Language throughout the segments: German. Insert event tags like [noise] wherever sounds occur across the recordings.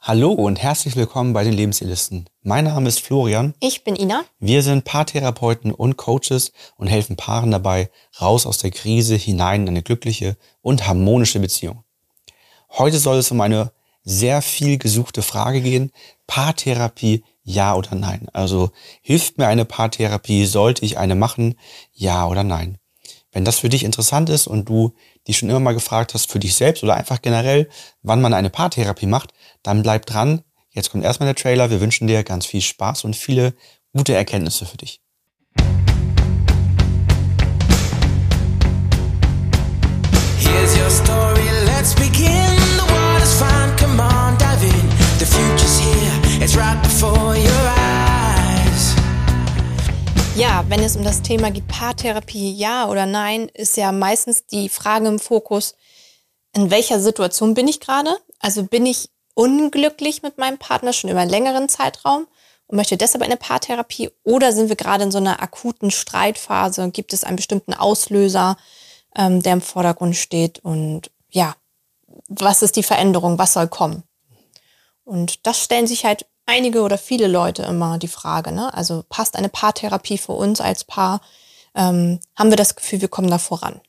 Hallo und herzlich willkommen bei den Lebenselisten. Mein Name ist Florian. Ich bin Ina. Wir sind Paartherapeuten und Coaches und helfen Paaren dabei, raus aus der Krise hinein in eine glückliche und harmonische Beziehung. Heute soll es um eine sehr viel gesuchte Frage gehen. Paartherapie, ja oder nein? Also hilft mir eine Paartherapie? Sollte ich eine machen? Ja oder nein? Wenn das für dich interessant ist und du dich schon immer mal gefragt hast für dich selbst oder einfach generell, wann man eine Paartherapie macht, dann bleib dran. Jetzt kommt erstmal der Trailer. Wir wünschen dir ganz viel Spaß und viele gute Erkenntnisse für dich. Here's your story, let's begin. The water's fine, come on, dive in. The future's here, it's right before your eyes. Ja, wenn es um das Thema geht, Paartherapie, ja oder nein, ist ja meistens die Frage im Fokus, in welcher Situation bin ich gerade? Also bin ich unglücklich mit meinem Partner schon über einen längeren Zeitraum und möchte deshalb eine Paartherapie oder sind wir gerade in so einer akuten Streitphase? Gibt es einen bestimmten Auslöser, ähm, der im Vordergrund steht? Und ja, was ist die Veränderung? Was soll kommen? Und das stellen sich halt einige oder viele Leute immer die Frage. Ne? Also passt eine Paartherapie für uns als Paar? Ähm, haben wir das Gefühl, wir kommen da voran?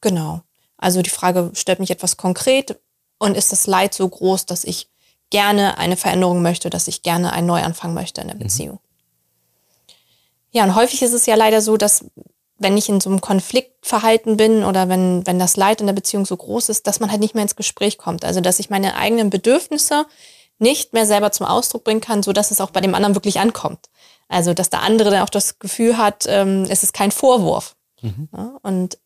Genau. Also die Frage stellt mich etwas konkret. Und ist das Leid so groß, dass ich gerne eine Veränderung möchte, dass ich gerne einen Neuanfang möchte in der Beziehung? Ja, und häufig ist es ja leider so, dass wenn ich in so einem Konfliktverhalten bin oder wenn, wenn das Leid in der Beziehung so groß ist, dass man halt nicht mehr ins Gespräch kommt. Also, dass ich meine eigenen Bedürfnisse nicht mehr selber zum Ausdruck bringen kann, so dass es auch bei dem anderen wirklich ankommt. Also, dass der andere dann auch das Gefühl hat, ähm, es ist kein Vorwurf. Ja, und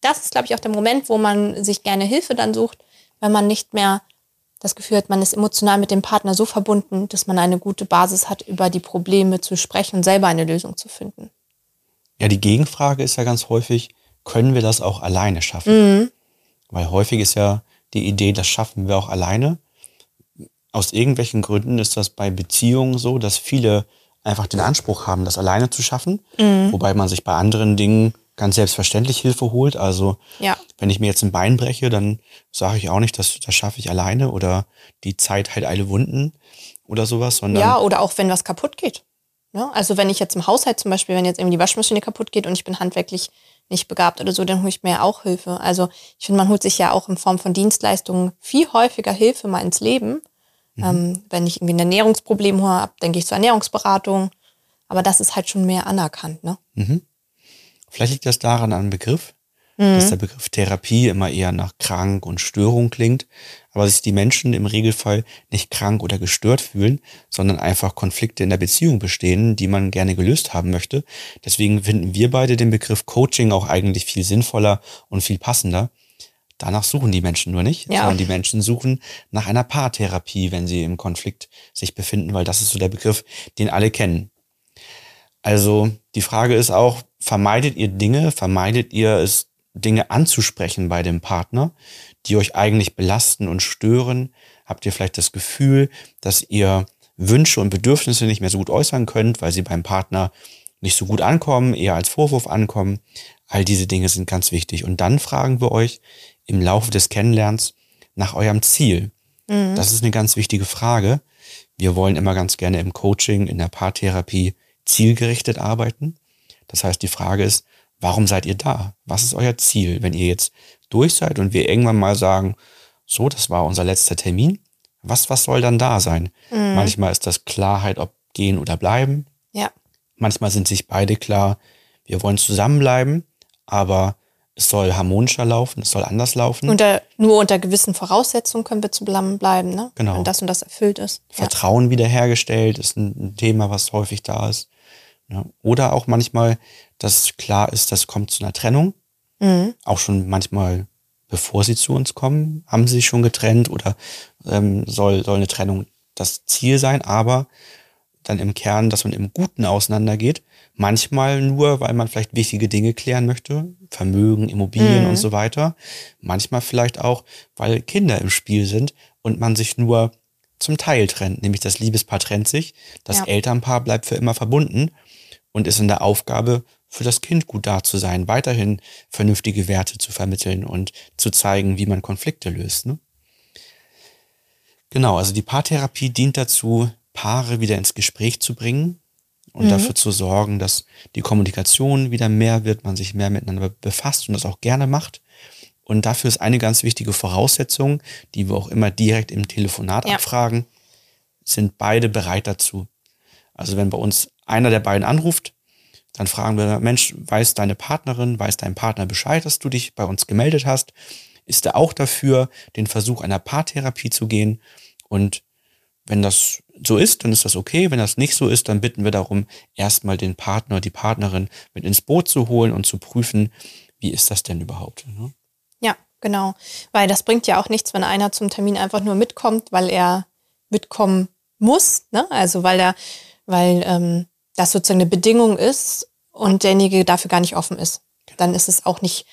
das ist, glaube ich, auch der Moment, wo man sich gerne Hilfe dann sucht, wenn man nicht mehr das Gefühl hat, man ist emotional mit dem Partner so verbunden, dass man eine gute Basis hat, über die Probleme zu sprechen und selber eine Lösung zu finden. Ja, die Gegenfrage ist ja ganz häufig, können wir das auch alleine schaffen? Weil häufig ist ja die Idee, das schaffen wir auch alleine. Aus irgendwelchen Gründen ist das bei Beziehungen so, dass viele einfach den Anspruch haben, das alleine zu schaffen, wobei man sich bei anderen Dingen ganz selbstverständlich Hilfe holt. Also Ja. wenn ich mir jetzt ein Bein breche, dann sage ich auch nicht, das, das schaffe ich alleine oder die Zeit heilt alle Wunden oder sowas, sondern Ja, oder auch wenn was kaputt geht. Ne? Also wenn ich jetzt im Haushalt zum Beispiel, wenn jetzt irgendwie die Waschmaschine kaputt geht und ich bin handwerklich nicht begabt oder so, dann hole ich mir auch Hilfe. Also ich finde, man holt sich ja auch in Form von Dienstleistungen viel häufiger Hilfe mal ins Leben. Ähm, wenn ich irgendwie ein Ernährungsproblem habe, gehe ich zur Ernährungsberatung. Aber das ist halt schon mehr anerkannt. Ne? Vielleicht liegt das daran an Begriff, dass der Begriff Therapie immer eher nach krank und Störung klingt, aber sich die Menschen im Regelfall nicht krank oder gestört fühlen, sondern einfach Konflikte in der Beziehung bestehen, die man gerne gelöst haben möchte. Deswegen finden wir beide den Begriff Coaching auch eigentlich viel sinnvoller und viel passender. Danach suchen die Menschen nur nicht, Ja. sondern die Menschen suchen nach einer Paartherapie, wenn sie im Konflikt sich befinden, weil das ist so der Begriff, den alle kennen. Also die Frage ist auch, vermeidet ihr Dinge, vermeidet ihr es, Dinge anzusprechen bei dem Partner, die euch eigentlich belasten und stören? Habt ihr vielleicht das Gefühl, dass ihr Wünsche und Bedürfnisse nicht mehr so gut äußern könnt, weil sie beim Partner nicht so gut ankommen, eher als Vorwurf ankommen? All diese Dinge sind ganz wichtig. Und dann fragen wir euch im Laufe des Kennenlernens nach eurem Ziel. Das ist eine ganz wichtige Frage. Wir wollen immer ganz gerne im Coaching, in der Paartherapie zielgerichtet arbeiten. Das heißt, die Frage ist, warum seid ihr da? Was ist euer Ziel? Wenn ihr jetzt durch seid und wir irgendwann mal sagen, so, das war unser letzter Termin, was, was soll dann da sein? Manchmal ist das Klarheit, ob gehen oder bleiben. Ja. Manchmal sind sich beide klar, wir wollen zusammenbleiben, aber es soll harmonischer laufen, es soll anders laufen. Unter, nur unter gewissen Voraussetzungen können wir zusammenbleiben, ne? Genau. Wenn das und das erfüllt ist. Ja. Vertrauen wiederhergestellt ist ein ein Thema, was häufig da ist. Ja. Oder auch manchmal, dass klar ist, das kommt zu einer Trennung. Mhm. Auch schon manchmal, bevor sie zu uns kommen, haben sie sich schon getrennt oder ähm, soll, soll eine Trennung das Ziel sein, aber dann im Kern, dass man im Guten auseinandergeht. Manchmal nur, weil man vielleicht wichtige Dinge klären möchte, Vermögen, Immobilien und so weiter. Manchmal vielleicht auch, weil Kinder im Spiel sind und man sich nur zum Teil trennt, nämlich das Liebespaar trennt sich, das Ja. Elternpaar bleibt für immer verbunden und ist in der Aufgabe, für das Kind gut da zu sein, weiterhin vernünftige Werte zu vermitteln und zu zeigen, wie man Konflikte löst. Ne? Genau, also die Paartherapie dient dazu, Paare wieder ins Gespräch zu bringen und dafür zu sorgen, dass die Kommunikation wieder mehr wird, man sich mehr miteinander befasst und das auch gerne macht. Und dafür ist eine ganz wichtige Voraussetzung, die wir auch immer direkt im Telefonat Ja. abfragen, sind beide bereit dazu. Also wenn bei uns einer der beiden anruft, dann fragen wir, Mensch, weiß deine Partnerin, weiß dein Partner Bescheid, dass du dich bei uns gemeldet hast? Ist er auch dafür, den Versuch einer Paartherapie zu gehen? Und wenn das so ist, dann ist das okay. Wenn das nicht so ist, dann bitten wir darum, erstmal den Partner, die Partnerin mit ins Boot zu holen und zu prüfen, wie ist das denn überhaupt? ne? Ja, genau. Weil das bringt ja auch nichts, wenn einer zum Termin einfach nur mitkommt, weil er mitkommen muss. Ne? Also weil er, weil ähm, das sozusagen eine Bedingung ist und derjenige dafür gar nicht offen ist. Dann ist es auch nicht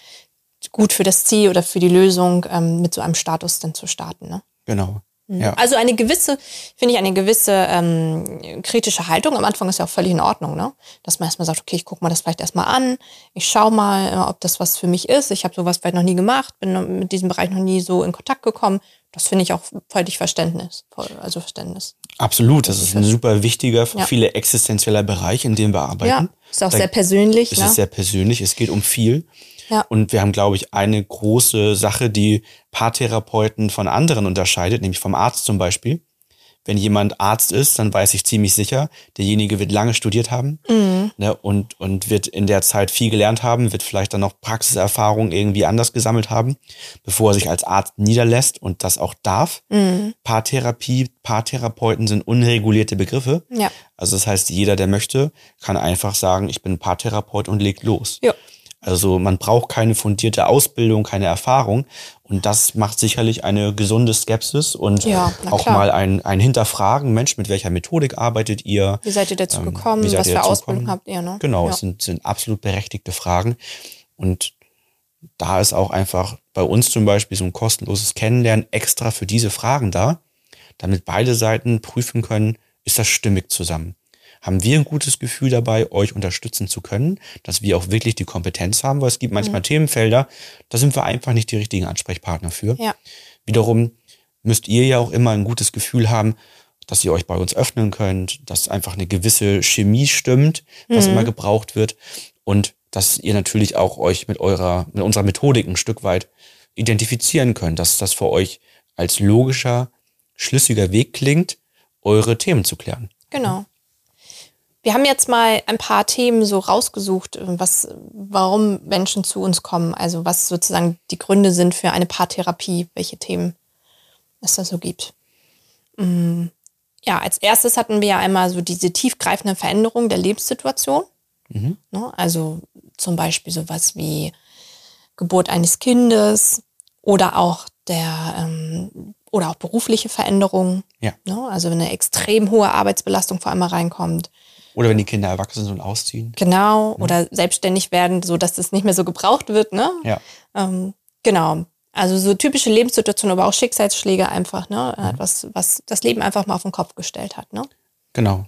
gut für das Ziel oder für die Lösung, ähm, mit so einem Status dann zu starten. Ne? Genau. Ja. Also eine gewisse, finde ich, eine gewisse ähm, kritische Haltung am Anfang ist ja auch völlig in Ordnung, ne? Dass man erstmal sagt, okay, ich gucke mal das vielleicht erstmal an, ich schaue mal, äh, ob das was für mich ist. Ich habe sowas vielleicht noch nie gemacht, bin mit diesem Bereich noch nie so in Kontakt gekommen. Das finde ich auch völlig Verständnis. Voll, also Verständnis. Absolut. Das ist ein super wichtiger, für Ja. viele existenzieller Bereich, in dem wir arbeiten. Ja, ist auch Da- sehr persönlich. Es Ne? ist sehr persönlich, es geht um viel. Ja. Und wir haben, glaube ich, eine große Sache, die Paartherapeuten von anderen unterscheidet, nämlich vom Arzt zum Beispiel. Wenn jemand Arzt ist, dann weiß ich ziemlich sicher, derjenige wird lange studiert haben Mhm. ne, und, und wird in der Zeit viel gelernt haben, wird vielleicht dann noch Praxiserfahrung irgendwie anders gesammelt haben, bevor er sich als Arzt niederlässt und das auch darf. Mhm. Paartherapie, Paartherapeuten sind unregulierte Begriffe. Ja. Also das heißt, jeder, der möchte, kann einfach sagen, ich bin Paartherapeut und legt los. Ja. Also man braucht keine fundierte Ausbildung, keine Erfahrung. Und das macht sicherlich eine gesunde Skepsis und Ja, auch klar. mal ein, ein Hinterfragen, Mensch, mit welcher Methodik arbeitet ihr? Wie seid ihr dazu Ähm, gekommen? seid Was für Ausbildung gekommen? habt ihr? Ne? Genau, Ja. es sind, sind absolut berechtigte Fragen. Und da ist auch einfach bei uns zum Beispiel so ein kostenloses Kennenlernen extra für diese Fragen da, damit beide Seiten prüfen können, ist das stimmig zusammen? Haben wir ein gutes Gefühl dabei, euch unterstützen zu können, dass wir auch wirklich die Kompetenz haben, weil es gibt Mhm. manchmal Themenfelder, da sind wir einfach nicht die richtigen Ansprechpartner für. Ja. Wiederum müsst ihr ja auch immer ein gutes Gefühl haben, dass ihr euch bei uns öffnen könnt, dass einfach eine gewisse Chemie stimmt, was immer gebraucht wird und dass ihr natürlich auch euch mit eurer, mit unserer Methodik ein Stück weit identifizieren könnt, dass das für euch als logischer, schlüssiger Weg klingt, eure Themen zu klären. Genau. Wir haben jetzt mal ein paar Themen so rausgesucht, was, warum Menschen zu uns kommen. Also was sozusagen die Gründe sind für eine Paartherapie, welche Themen es da so gibt. Mm, Ja, als erstes hatten wir ja einmal so diese tiefgreifende Veränderung der Lebenssituation. Ne? Also zum Beispiel sowas wie Geburt eines Kindes oder auch der ähm, oder auch berufliche Veränderungen. Ja. Ne? Also wenn eine extrem hohe Arbeitsbelastung vor allem reinkommt. Oder wenn die Kinder erwachsen sind und ausziehen. Genau. Oder selbstständig werden, so dass das nicht mehr so gebraucht wird. Ne? Ja. Ähm, genau. Also so typische Lebenssituationen, aber auch Schicksalsschläge einfach, ne? Etwas, was das Leben einfach mal auf den Kopf gestellt hat, ne? Genau.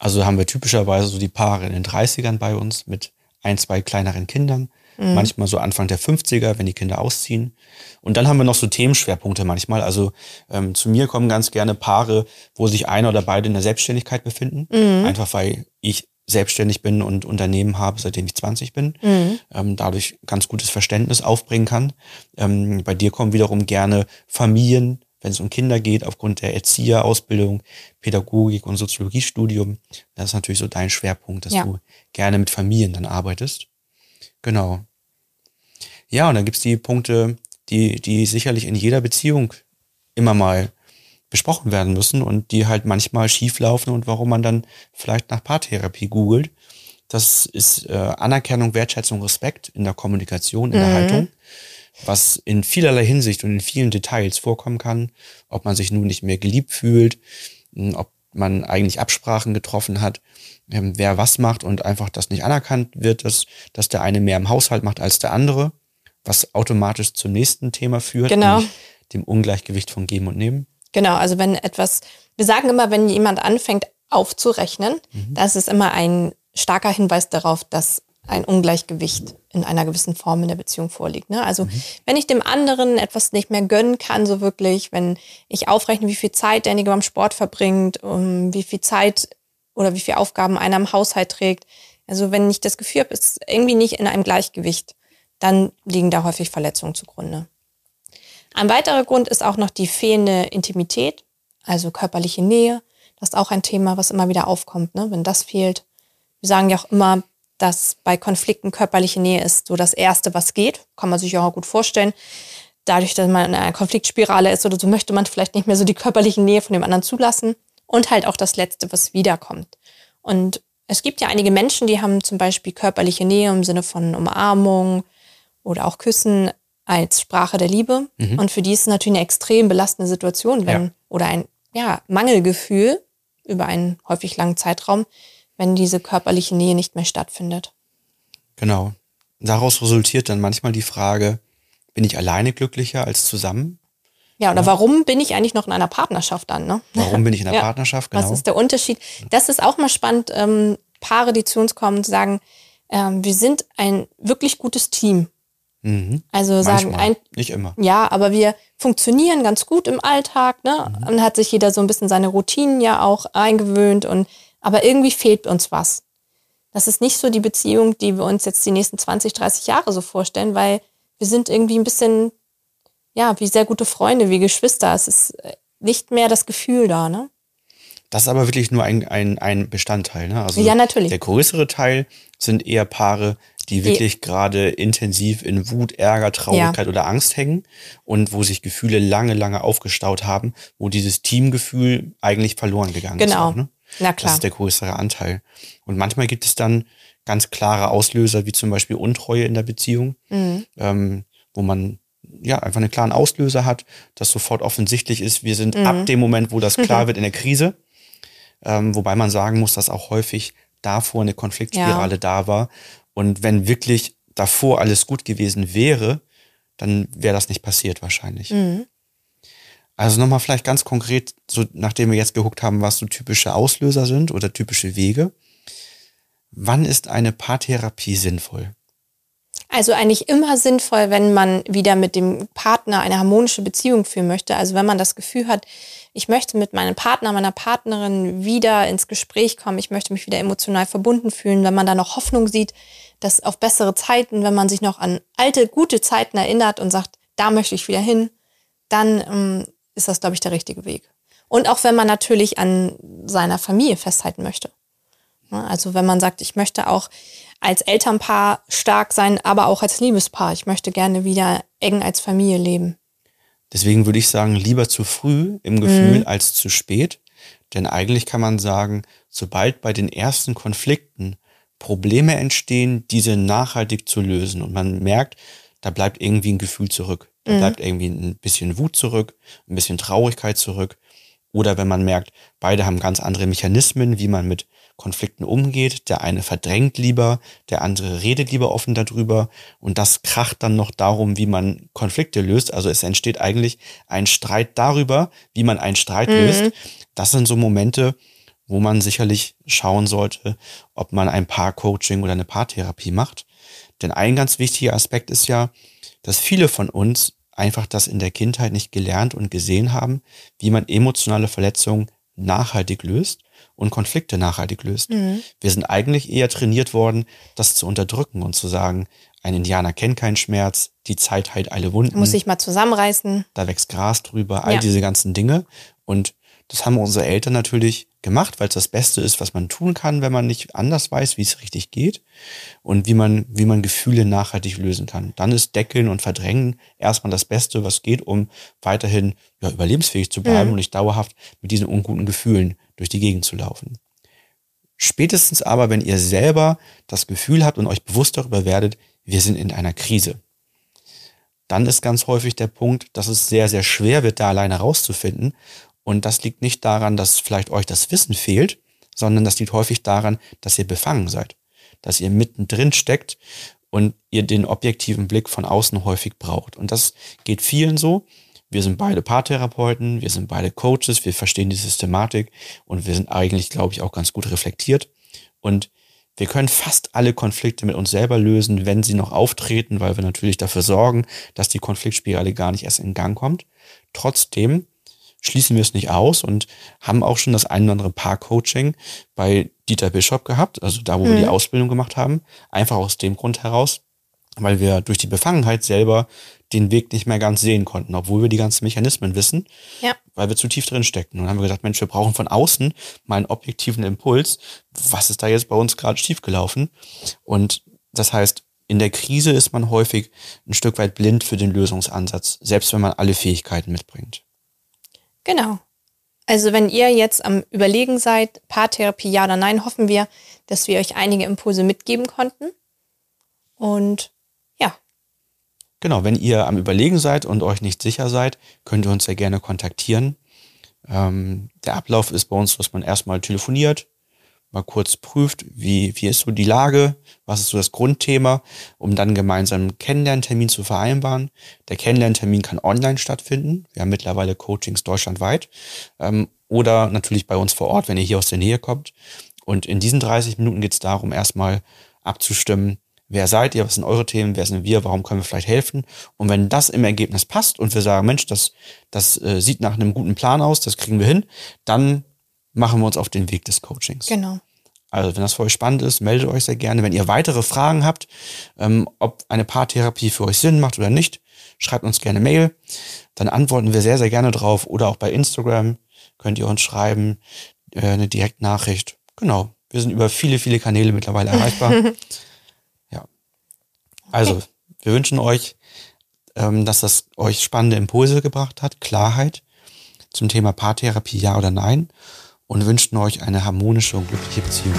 Also haben wir typischerweise so die Paare in den 30ern bei uns mit ein, zwei kleineren Kindern. Manchmal so Anfang der 50er, wenn die Kinder ausziehen. Und dann haben wir noch so Themenschwerpunkte manchmal. Also ähm, zu mir kommen ganz gerne Paare, wo sich einer oder beide in der Selbstständigkeit befinden. Einfach weil ich selbstständig bin und Unternehmen habe, seitdem ich 20 bin. Ähm, dadurch ganz gutes Verständnis aufbringen kann. Ähm, bei dir kommen wiederum gerne Familien, wenn es um Kinder geht, aufgrund der Erzieherausbildung, Pädagogik und Soziologiestudium. Das ist natürlich so dein Schwerpunkt, dass Ja. du gerne mit Familien dann arbeitest. Genau. Ja, und dann gibt's die Punkte, die, die sicherlich in jeder Beziehung immer mal besprochen werden müssen und die halt manchmal schief laufen und warum man dann vielleicht nach Paartherapie googelt. Das ist äh, Anerkennung, Wertschätzung, Respekt in der Kommunikation, in der Haltung, was in vielerlei Hinsicht und in vielen Details vorkommen kann, ob man sich nun nicht mehr geliebt fühlt, mh, ob man eigentlich Absprachen getroffen hat, ähm, wer was macht und einfach das nicht anerkannt wird, dass, dass der eine mehr im Haushalt macht als der andere, was automatisch zum nächsten Thema führt, Genau. nämlich dem Ungleichgewicht von Geben und Nehmen. Genau, also wenn etwas, wir sagen immer, wenn jemand anfängt aufzurechnen, das ist immer ein starker Hinweis darauf, dass ein Ungleichgewicht in einer gewissen Form in der Beziehung vorliegt. Ne? Also wenn ich dem anderen etwas nicht mehr gönnen kann, so wirklich, wenn ich aufrechne, wie viel Zeit derjenige beim Sport verbringt, um wie viel Zeit oder wie viele Aufgaben einer im Haushalt trägt. Also wenn ich das Gefühl habe, es ist irgendwie nicht in einem Gleichgewicht, dann liegen da häufig Verletzungen zugrunde. Ein weiterer Grund ist auch noch die fehlende Intimität, also körperliche Nähe. Das ist auch ein Thema, was immer wieder aufkommt, ne? wenn das fehlt. Wir sagen ja auch immer, dass bei Konflikten körperliche Nähe ist so das Erste, was geht. Kann man sich auch gut vorstellen. Dadurch, dass man in einer Konfliktspirale ist oder so, möchte man vielleicht nicht mehr so die körperliche Nähe von dem anderen zulassen. Und halt auch das Letzte, was wiederkommt. Und es gibt ja einige Menschen, die haben zum Beispiel körperliche Nähe im Sinne von Umarmung oder auch Küssen als Sprache der Liebe. Mhm. Und für die ist es natürlich eine extrem belastende Situation, wenn, Ja. oder ein ja, Mangelgefühl über einen häufig langen Zeitraum, wenn diese körperliche Nähe nicht mehr stattfindet. Genau. Daraus resultiert dann manchmal die Frage, bin ich alleine glücklicher als zusammen? Ja, oder warum bin ich eigentlich noch in einer Partnerschaft dann? Ne? Warum bin ich in [laughs] einer Ja. Partnerschaft? Genau. Was ist der Unterschied? Das ist auch mal spannend. Ähm, Paare, die zu uns kommen sagen, ähm, wir sind ein wirklich gutes Team. Mhm. Also sagen Manchmal. ein, Nicht immer. ja, aber wir funktionieren ganz gut im Alltag, ne? Mhm. Und hat sich jeder so ein bisschen seine Routinen ja auch eingewöhnt und aber irgendwie fehlt uns was. Das ist nicht so die Beziehung, die wir uns jetzt die nächsten 20, 30 Jahre so vorstellen, weil wir sind irgendwie ein bisschen, ja, wie sehr gute Freunde, wie Geschwister. Es ist äh, nicht mehr das Gefühl da, ne? Das ist aber wirklich nur ein, ein, ein Bestandteil. Ne? Also Ja, natürlich. Der größere Teil sind eher Paare, die wirklich gerade intensiv in Wut, Ärger, Traurigkeit oder Angst hängen und wo sich Gefühle lange, lange aufgestaut haben, wo dieses Teamgefühl eigentlich verloren gegangen ist. Genau. Ne? Na Das klar. ist der größere Anteil. Und manchmal gibt es dann ganz klare Auslöser, wie zum Beispiel Untreue in der Beziehung, Mhm. ähm, wo man ja einfach einen klaren Auslöser hat, das sofort offensichtlich ist. Wir sind Mhm. ab dem Moment, wo das klar [laughs] wird, in der Krise. Ähm, wobei man sagen muss, dass auch häufig davor eine Konfliktspirale da war. Und wenn wirklich davor alles gut gewesen wäre, dann wäre das nicht passiert wahrscheinlich. Mhm. Also nochmal vielleicht ganz konkret, so nachdem wir jetzt geguckt haben, was so typische Auslöser sind oder typische Wege. Wann ist eine Paartherapie sinnvoll? Also eigentlich immer sinnvoll, wenn man wieder mit dem Partner eine harmonische Beziehung führen möchte. Also wenn man das Gefühl hat, ich möchte mit meinem Partner, meiner Partnerin wieder ins Gespräch kommen, ich möchte mich wieder emotional verbunden fühlen, wenn man da noch Hoffnung sieht, dass auf bessere Zeiten, wenn man sich noch an alte, gute Zeiten erinnert und sagt, da möchte ich wieder hin, dann ähm, ist das, glaube ich, der richtige Weg. Und auch wenn man natürlich an seiner Familie festhalten möchte. Ne, Also wenn man sagt, ich möchte auch als Elternpaar stark sein, aber auch als Liebespaar. Ich möchte gerne wieder eng als Familie leben. Deswegen würde ich sagen, lieber zu früh im Mhm. Gefühl als zu spät. Denn eigentlich kann man sagen, sobald bei den ersten Konflikten Probleme entstehen, diese nachhaltig zu lösen und man merkt, da bleibt irgendwie ein Gefühl zurück. Da bleibt irgendwie ein bisschen Wut zurück, ein bisschen Traurigkeit zurück. Oder wenn man merkt, beide haben ganz andere Mechanismen, wie man mit Konflikten umgeht. Der eine verdrängt lieber, der andere redet lieber offen darüber. Und das kracht dann noch darum, wie man Konflikte löst. Also es entsteht eigentlich ein Streit darüber, wie man einen Streit löst. Das sind so Momente, wo man sicherlich schauen sollte, ob man ein Paar-Coaching oder eine Paartherapie macht. Denn ein ganz wichtiger Aspekt ist ja, dass viele von uns einfach das in der Kindheit nicht gelernt und gesehen haben, wie man emotionale Verletzungen nachhaltig löst und Konflikte nachhaltig löst. Wir sind eigentlich eher trainiert worden, das zu unterdrücken und zu sagen, ein Indianer kennt keinen Schmerz, die Zeit heilt alle Wunden Muss ich mal zusammenreißen. da wächst Gras drüber, all Ja. diese ganzen Dinge. Und das haben unsere Eltern natürlich gemacht, weil es das Beste ist, was man tun kann, wenn man nicht anders weiß, wie es richtig geht und wie man, wie man Gefühle nachhaltig lösen kann. Dann ist Deckeln und Verdrängen erstmal das Beste, was geht, um weiterhin ja, überlebensfähig zu bleiben und nicht dauerhaft mit diesen unguten Gefühlen durch die Gegend zu laufen. Spätestens aber, wenn ihr selber das Gefühl habt und euch bewusst darüber werdet, wir sind in einer Krise, dann ist ganz häufig der Punkt, dass es sehr, sehr schwer wird, da alleine rauszufinden. Und das liegt nicht daran, dass vielleicht euch das Wissen fehlt, sondern das liegt häufig daran, dass ihr befangen seid, dass ihr mittendrin steckt und ihr den objektiven Blick von außen häufig braucht. Und das geht vielen so. Wir sind beide Paartherapeuten, wir sind beide Coaches, wir verstehen die Systematik und wir sind eigentlich, glaube ich, auch ganz gut reflektiert. Und Wir können fast alle Konflikte mit uns selber lösen, wenn sie noch auftreten, weil wir natürlich dafür sorgen, dass die Konfliktspirale gar nicht erst in Gang kommt. Trotzdem schließen wir es nicht aus und haben auch schon das ein oder andere Paar-Coaching bei Dieter Bischof gehabt, also da, wo mhm. wir die Ausbildung gemacht haben. Einfach aus dem Grund heraus, weil wir durch die Befangenheit selber den Weg nicht mehr ganz sehen konnten, obwohl wir die ganzen Mechanismen wissen, ja. weil wir zu tief drin steckten. Und dann haben wir gesagt, Mensch, wir brauchen von außen mal einen objektiven Impuls. Was ist da jetzt bei uns gerade schiefgelaufen? Und das heißt, in der Krise ist man häufig ein Stück weit blind für den Lösungsansatz, selbst wenn man alle Fähigkeiten mitbringt. Genau. Also wenn ihr jetzt am Überlegen seid, Paartherapie ja oder nein, hoffen wir, dass wir euch einige Impulse mitgeben konnten. Und ja. Genau, wenn ihr am Überlegen seid und euch nicht sicher seid, könnt ihr uns sehr gerne kontaktieren. Ähm, der Ablauf ist bei uns, dass man erstmal telefoniert, mal kurz prüft, wie, wie ist so die Lage, was ist so das Grundthema, um dann gemeinsam einen Kennenlerntermin zu vereinbaren. Der Kennenlerntermin kann online stattfinden. Wir haben mittlerweile Coachings deutschlandweit. Ähm, oder natürlich bei uns vor Ort, wenn ihr hier aus der Nähe kommt. Und in diesen 30 Minuten geht es darum, erstmal abzustimmen, wer seid ihr, was sind eure Themen, wer sind wir, warum können wir vielleicht helfen. Und wenn das im Ergebnis passt und wir sagen, Mensch, das, das äh, sieht nach einem guten Plan aus, das kriegen wir hin, dann machen wir uns auf den Weg des Coachings. Genau. Also wenn das für euch spannend ist, meldet euch sehr gerne. Wenn ihr weitere Fragen habt, ähm, ob eine Paartherapie für euch Sinn macht oder nicht, schreibt uns gerne Mail. Dann antworten wir sehr, sehr gerne drauf. Oder auch bei Instagram könnt ihr uns schreiben, äh, eine Direktnachricht. Genau. Wir sind über viele, viele Kanäle mittlerweile erreichbar. [laughs] ja. Also, wir wünschen euch, ähm, dass das euch spannende Impulse gebracht hat, Klarheit zum Thema Paartherapie, ja oder nein und wünschen euch eine harmonische und glückliche Beziehung.